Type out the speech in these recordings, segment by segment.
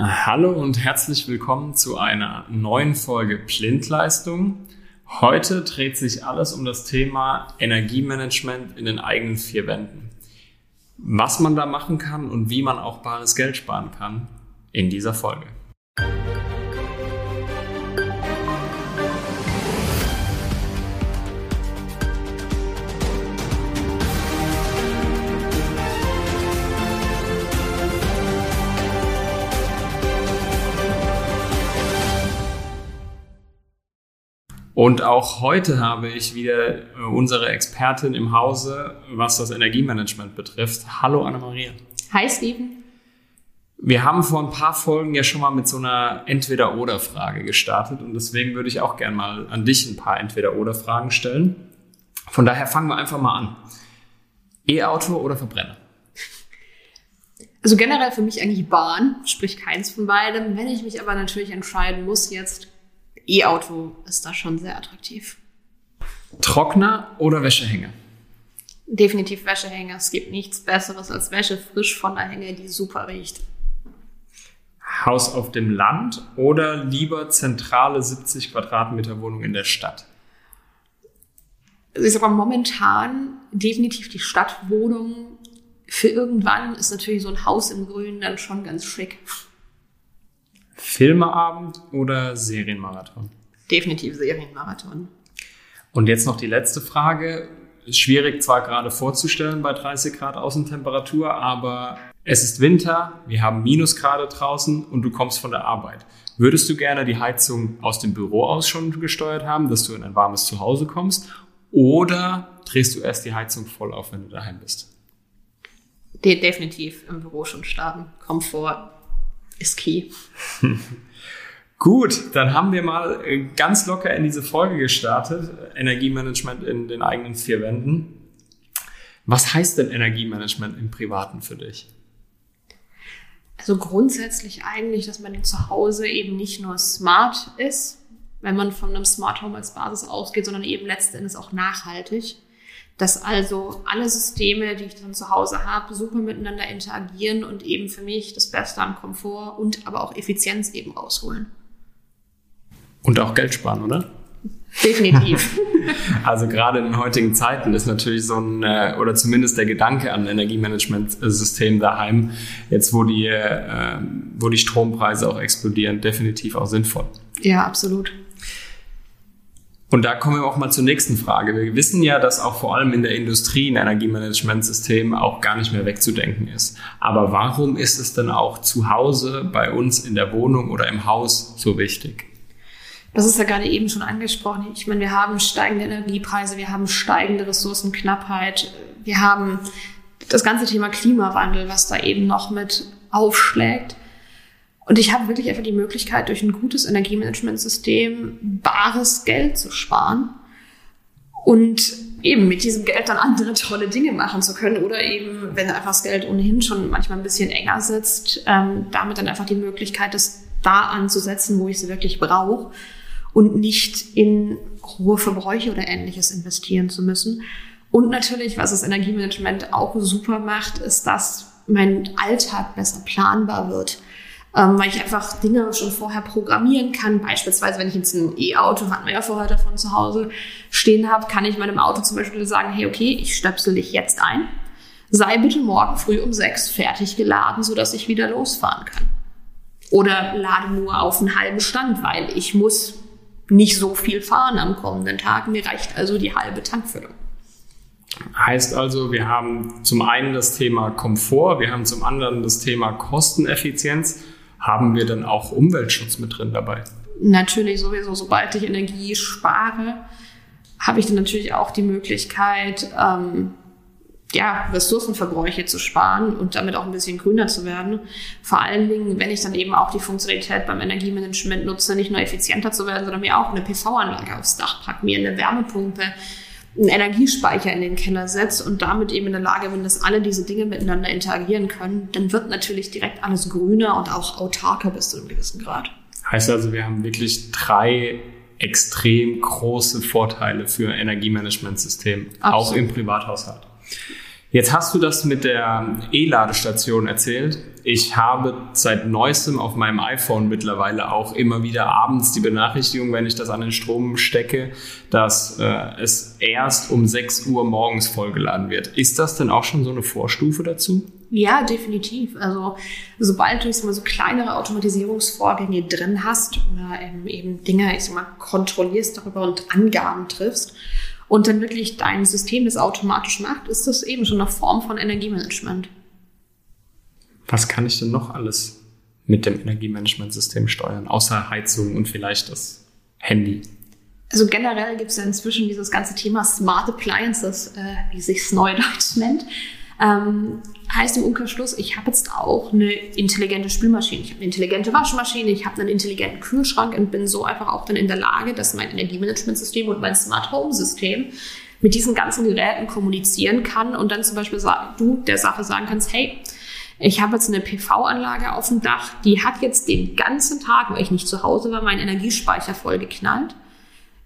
Hallo und herzlich willkommen zu einer neuen Folge Blindleistung. Heute dreht sich alles um das Thema Energiemanagement in den eigenen vier Wänden. Was man da machen kann und wie man auch bares Geld sparen kann in dieser Folge. Und auch heute habe ich wieder äh, unsere Expertin im Hause, was das Energiemanagement betrifft. Hallo Anna-Maria. Hi Steven. Wir haben vor ein paar Folgen ja schon mal mit so einer Entweder-Oder-Frage gestartet und deswegen würde ich auch gerne mal an dich ein paar Entweder-Oder-Fragen stellen. Von daher fangen wir einfach mal an. E-Auto oder Verbrenner? Also generell für mich eigentlich Bahn, sprich keins von beidem. Wenn ich mich aber natürlich entscheiden muss jetzt, E-Auto ist da schon sehr attraktiv. Trockner oder Wäschehänger? Definitiv Wäschehänger. Es gibt nichts Besseres als Wäsche frisch von der Hänge, die super riecht. Haus auf dem Land oder lieber zentrale 70 Quadratmeter Wohnung in der Stadt? Also ich sag mal, momentan definitiv die Stadtwohnung. Für irgendwann ist natürlich so ein Haus im Grün dann schon ganz schick. Filmeabend oder Serienmarathon? Definitiv Serienmarathon. Und jetzt noch die letzte Frage. Ist schwierig zwar gerade vorzustellen bei 30 Grad Außentemperatur, aber es ist Winter, wir haben Minusgrade draußen und du kommst von der Arbeit. Würdest du gerne die Heizung aus dem Büro aus schon gesteuert haben, dass du in ein warmes Zuhause kommst? Oder drehst du erst die Heizung voll auf, wenn du daheim bist? De definitiv im Büro schon starten. Komfort ist key. Gut, dann haben wir mal äh, ganz locker in diese Folge gestartet. Energiemanagement in den eigenen vier Wänden. Was heißt denn Energiemanagement im Privaten für dich? Also grundsätzlich eigentlich, dass man zu Hause eben nicht nur smart ist, wenn man von einem Smart Home als Basis ausgeht, sondern eben letzten Endes auch nachhaltig dass also alle Systeme, die ich dann zu Hause habe, super miteinander interagieren und eben für mich das Beste am Komfort und aber auch Effizienz eben rausholen. Und auch Geld sparen, oder? Definitiv. also gerade in den heutigen Zeiten ist natürlich so ein, äh, oder zumindest der Gedanke an Energiemanagementsystem daheim, jetzt wo die, äh, wo die Strompreise auch explodieren, definitiv auch sinnvoll. Ja, absolut. Und da kommen wir auch mal zur nächsten Frage. Wir wissen ja, dass auch vor allem in der Industrie ein Energiemanagementsystem auch gar nicht mehr wegzudenken ist. Aber warum ist es denn auch zu Hause bei uns in der Wohnung oder im Haus so wichtig? Das ist ja gerade eben schon angesprochen. Ich meine, wir haben steigende Energiepreise, wir haben steigende Ressourcenknappheit, wir haben das ganze Thema Klimawandel, was da eben noch mit aufschlägt. Und ich habe wirklich einfach die Möglichkeit, durch ein gutes Energiemanagementsystem bares Geld zu sparen und eben mit diesem Geld dann andere tolle Dinge machen zu können oder eben, wenn einfach das Geld ohnehin schon manchmal ein bisschen enger sitzt, ähm, damit dann einfach die Möglichkeit, das da anzusetzen, wo ich es wirklich brauche und nicht in hohe Verbräuche oder ähnliches investieren zu müssen. Und natürlich, was das Energiemanagement auch super macht, ist, dass mein Alltag besser planbar wird ähm, weil ich einfach Dinge schon vorher programmieren kann. Beispielsweise, wenn ich jetzt ein E-Auto, hatten wir ja vorher davon zu Hause, stehen habe, kann ich meinem Auto zum Beispiel sagen, hey, okay, ich stöpsel dich jetzt ein. Sei bitte morgen früh um sechs fertig geladen, sodass ich wieder losfahren kann. Oder lade nur auf einen halben Stand, weil ich muss nicht so viel fahren am kommenden Tag. Mir reicht also die halbe Tankfüllung. Heißt also, wir haben zum einen das Thema Komfort, wir haben zum anderen das Thema Kosteneffizienz haben wir dann auch Umweltschutz mit drin dabei? Natürlich sowieso, sobald ich Energie spare, habe ich dann natürlich auch die Möglichkeit, ähm, ja, Ressourcenverbräuche zu sparen und damit auch ein bisschen grüner zu werden. Vor allen Dingen, wenn ich dann eben auch die Funktionalität beim Energiemanagement nutze, nicht nur effizienter zu werden, sondern mir auch eine PV-Anlage aufs Dach packe, mir eine Wärmepumpe einen Energiespeicher in den Keller setzt und damit eben in der Lage bin, dass alle diese Dinge miteinander interagieren können, dann wird natürlich direkt alles grüner und auch autarker bis zu einem gewissen Grad. Heißt also, wir haben wirklich drei extrem große Vorteile für Energiemanagementsystem, auch im Privathaushalt. Jetzt hast du das mit der E-Ladestation erzählt. ich habe seit neuestem auf meinem iPhone mittlerweile auch immer wieder abends die Benachrichtigung, wenn ich das an den Strom stecke, dass äh, es erst um 6 Uhr morgens vollgeladen wird. Ist das denn auch schon so eine Vorstufe dazu? Ja, definitiv. Also sobald du mal so kleinere Automatisierungsvorgänge drin hast oder eben, eben Dinge, ich sag mal, kontrollierst darüber und Angaben triffst und dann wirklich dein System das automatisch macht, ist das eben schon eine Form von Energiemanagement. Was kann ich denn noch alles mit dem Energiemanagementsystem steuern, außer Heizung und vielleicht das Handy? Also generell gibt es ja inzwischen dieses ganze Thema Smart Appliances, äh, wie sich es neudeutsch nennt. Ähm, heißt im Umkehrschluss, ich habe jetzt auch eine intelligente Spülmaschine, ich habe eine intelligente Waschmaschine, ich habe einen intelligenten Kühlschrank und bin so einfach auch dann in der Lage, dass mein Energiemanagementsystem und mein Smart Home System mit diesen ganzen Geräten kommunizieren kann und dann zum Beispiel du der Sache sagen kannst, hey, ich habe jetzt eine PV-Anlage auf dem Dach, die hat jetzt den ganzen Tag, weil ich nicht zu Hause war, meinen Energiespeicher voll geknallt.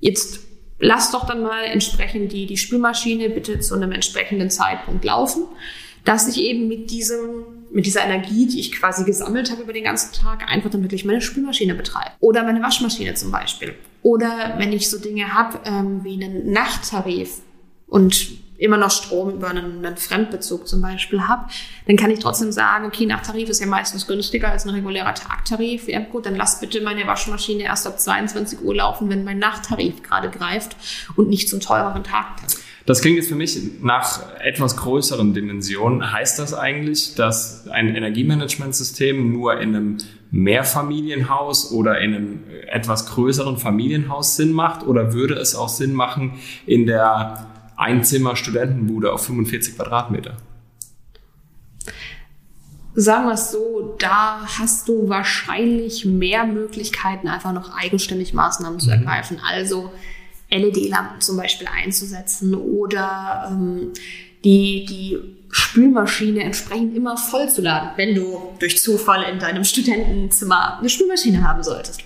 Jetzt lass doch dann mal entsprechend die, die Spülmaschine bitte zu einem entsprechenden Zeitpunkt laufen, dass ich eben mit diesem, mit dieser Energie, die ich quasi gesammelt habe über den ganzen Tag, einfach dann wirklich meine Spülmaschine betreibe. Oder meine Waschmaschine zum Beispiel. Oder wenn ich so Dinge habe ähm, wie einen Nachttarif und immer noch Strom über einen, einen Fremdbezug zum Beispiel habe, dann kann ich trotzdem sagen, okay, Nachttarif ist ja meistens günstiger als ein regulärer Tagtarif. Ja gut, dann lass bitte meine Waschmaschine erst ab 22 Uhr laufen, wenn mein Nachttarif gerade greift und nicht zum teureren Tagtarif. Das klingt jetzt für mich nach etwas größeren Dimensionen. Heißt das eigentlich, dass ein Energiemanagementsystem nur in einem Mehrfamilienhaus oder in einem etwas größeren Familienhaus Sinn macht? Oder würde es auch Sinn machen, in der Einzimmer-Studentenbude auf 45 Quadratmeter? Sagen wir es so, da hast du wahrscheinlich mehr Möglichkeiten, einfach noch eigenständig Maßnahmen zu mhm. ergreifen. Also LED-Lampen zum Beispiel einzusetzen oder ähm, die, die Spülmaschine entsprechend immer vollzuladen, wenn du durch Zufall in deinem Studentenzimmer eine Spülmaschine haben solltest.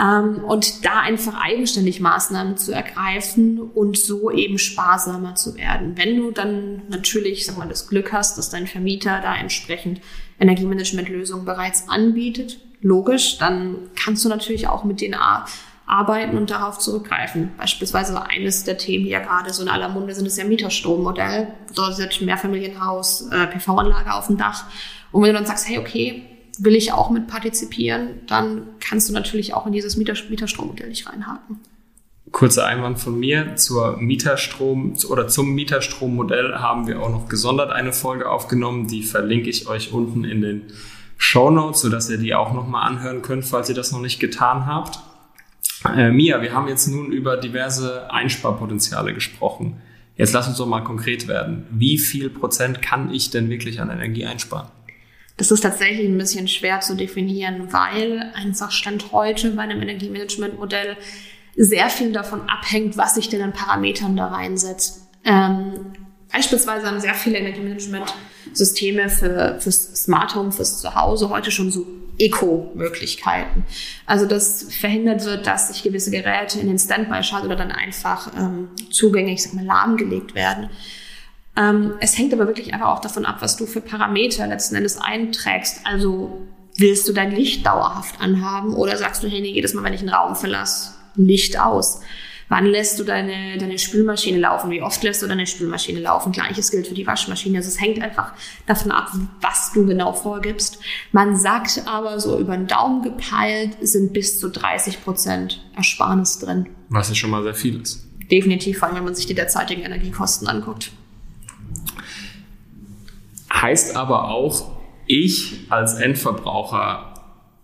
Ähm, und da einfach eigenständig Maßnahmen zu ergreifen und so eben sparsamer zu werden. Wenn du dann natürlich, sag mal, das Glück hast, dass dein Vermieter da entsprechend Energiemanagementlösungen bereits anbietet, logisch, dann kannst du natürlich auch mit denen arbeiten und darauf zurückgreifen. Beispielsweise eines der Themen, die ja gerade so in aller Munde sind, ist ja Mieterstrommodell. Bedeutet Mehrfamilienhaus, äh, PV-Anlage auf dem Dach. Und wenn du dann sagst, hey, okay, will ich auch mit partizipieren, dann kannst du natürlich auch in dieses Mieter Mieterstrommodell nicht reinhaken. Kurzer Einwand von mir zur Mieterstrom oder zum Mieterstrommodell haben wir auch noch gesondert eine Folge aufgenommen, die verlinke ich euch unten in den Show Notes, sodass ihr die auch nochmal anhören könnt, falls ihr das noch nicht getan habt. Äh, Mia, wir haben jetzt nun über diverse Einsparpotenziale gesprochen. Jetzt lass uns doch mal konkret werden. Wie viel Prozent kann ich denn wirklich an Energie einsparen? Das ist tatsächlich ein bisschen schwer zu definieren, weil einfach Stand heute bei einem Energiemanagementmodell sehr viel davon abhängt, was sich denn an Parametern da reinsetzt. Ähm, beispielsweise haben sehr viele Energiemanagement-Systeme für, fürs Smart Home, fürs Zuhause heute schon so Eco-Möglichkeiten. Also dass verhindert wird, dass sich gewisse Geräte in den Standby schalten oder dann einfach ähm, zugänglich, sag mal, lahmgelegt werden. Ähm, es hängt aber wirklich einfach auch davon ab, was du für Parameter letzten Endes einträgst. Also willst du dein Licht dauerhaft anhaben oder sagst du, hey, nee, jedes Mal, wenn ich einen Raum verlasse, Licht aus? Wann lässt du deine, deine Spülmaschine laufen? Wie oft lässt du deine Spülmaschine laufen? Gleiches gilt für die Waschmaschine. Also es hängt einfach davon ab, was du genau vorgibst. Man sagt aber so über den Daumen gepeilt sind bis zu 30 Prozent Ersparnis drin. Was ja schon mal sehr viel ist. Definitiv, vor allem wenn man sich die derzeitigen Energiekosten anguckt. Heißt aber auch, ich als Endverbraucher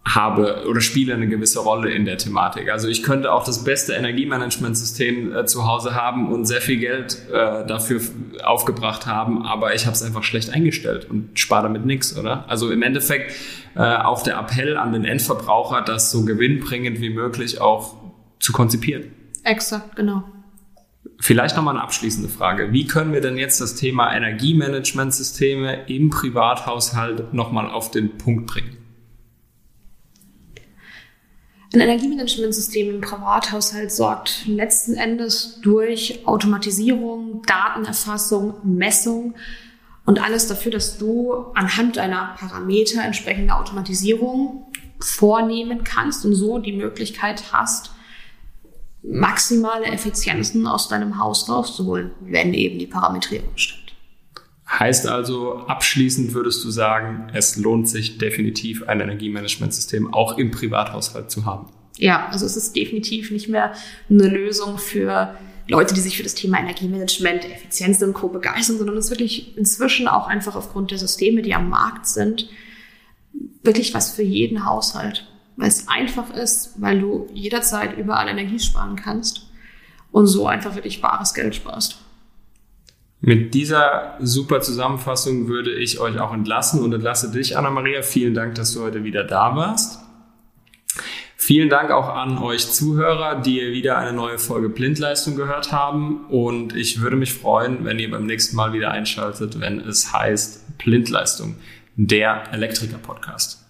habe oder spiele eine gewisse Rolle in der Thematik. Also ich könnte auch das beste Energiemanagementsystem äh, zu Hause haben und sehr viel Geld äh, dafür aufgebracht haben, aber ich habe es einfach schlecht eingestellt und spare damit nichts, oder? Also im Endeffekt äh, auch der Appell an den Endverbraucher, das so gewinnbringend wie möglich auch zu konzipieren. Exakt, genau. Vielleicht nochmal eine abschließende Frage. Wie können wir denn jetzt das Thema Energiemanagementsysteme im Privathaushalt nochmal auf den Punkt bringen? Ein Energiemanagementsystem im Privathaushalt sorgt letzten Endes durch Automatisierung, Datenerfassung, Messung Und alles dafür, dass du anhand deiner Parameter entsprechende Automatisierung vornehmen kannst und so die Möglichkeit hast, maximale Effizienzen aus deinem Haus rauszuholen, wenn eben die Parametrierung stimmt. Heißt also, abschließend würdest du sagen, es lohnt sich definitiv ein Energiemanagementsystem auch im Privathaushalt zu haben. Ja, also es ist definitiv nicht mehr eine Lösung für Leute, die sich für das Thema Energiemanagement, Effizienz und Co. begeistern, sondern es ist wirklich inzwischen auch einfach aufgrund der Systeme, die am Markt sind, wirklich was für jeden Haushalt. Weil es einfach ist, weil du jederzeit überall Energie sparen kannst und so einfach wirklich bares Geld sparst. Mit dieser super Zusammenfassung würde ich euch auch entlassen und entlasse dich, Anna-Maria. Vielen Dank, dass du heute wieder da warst. Vielen Dank auch an euch Zuhörer, die wieder eine neue Folge Blindleistung gehört haben. Und ich würde mich freuen, wenn ihr beim nächsten Mal wieder einschaltet, wenn es heißt Blindleistung, der Elektriker-Podcast.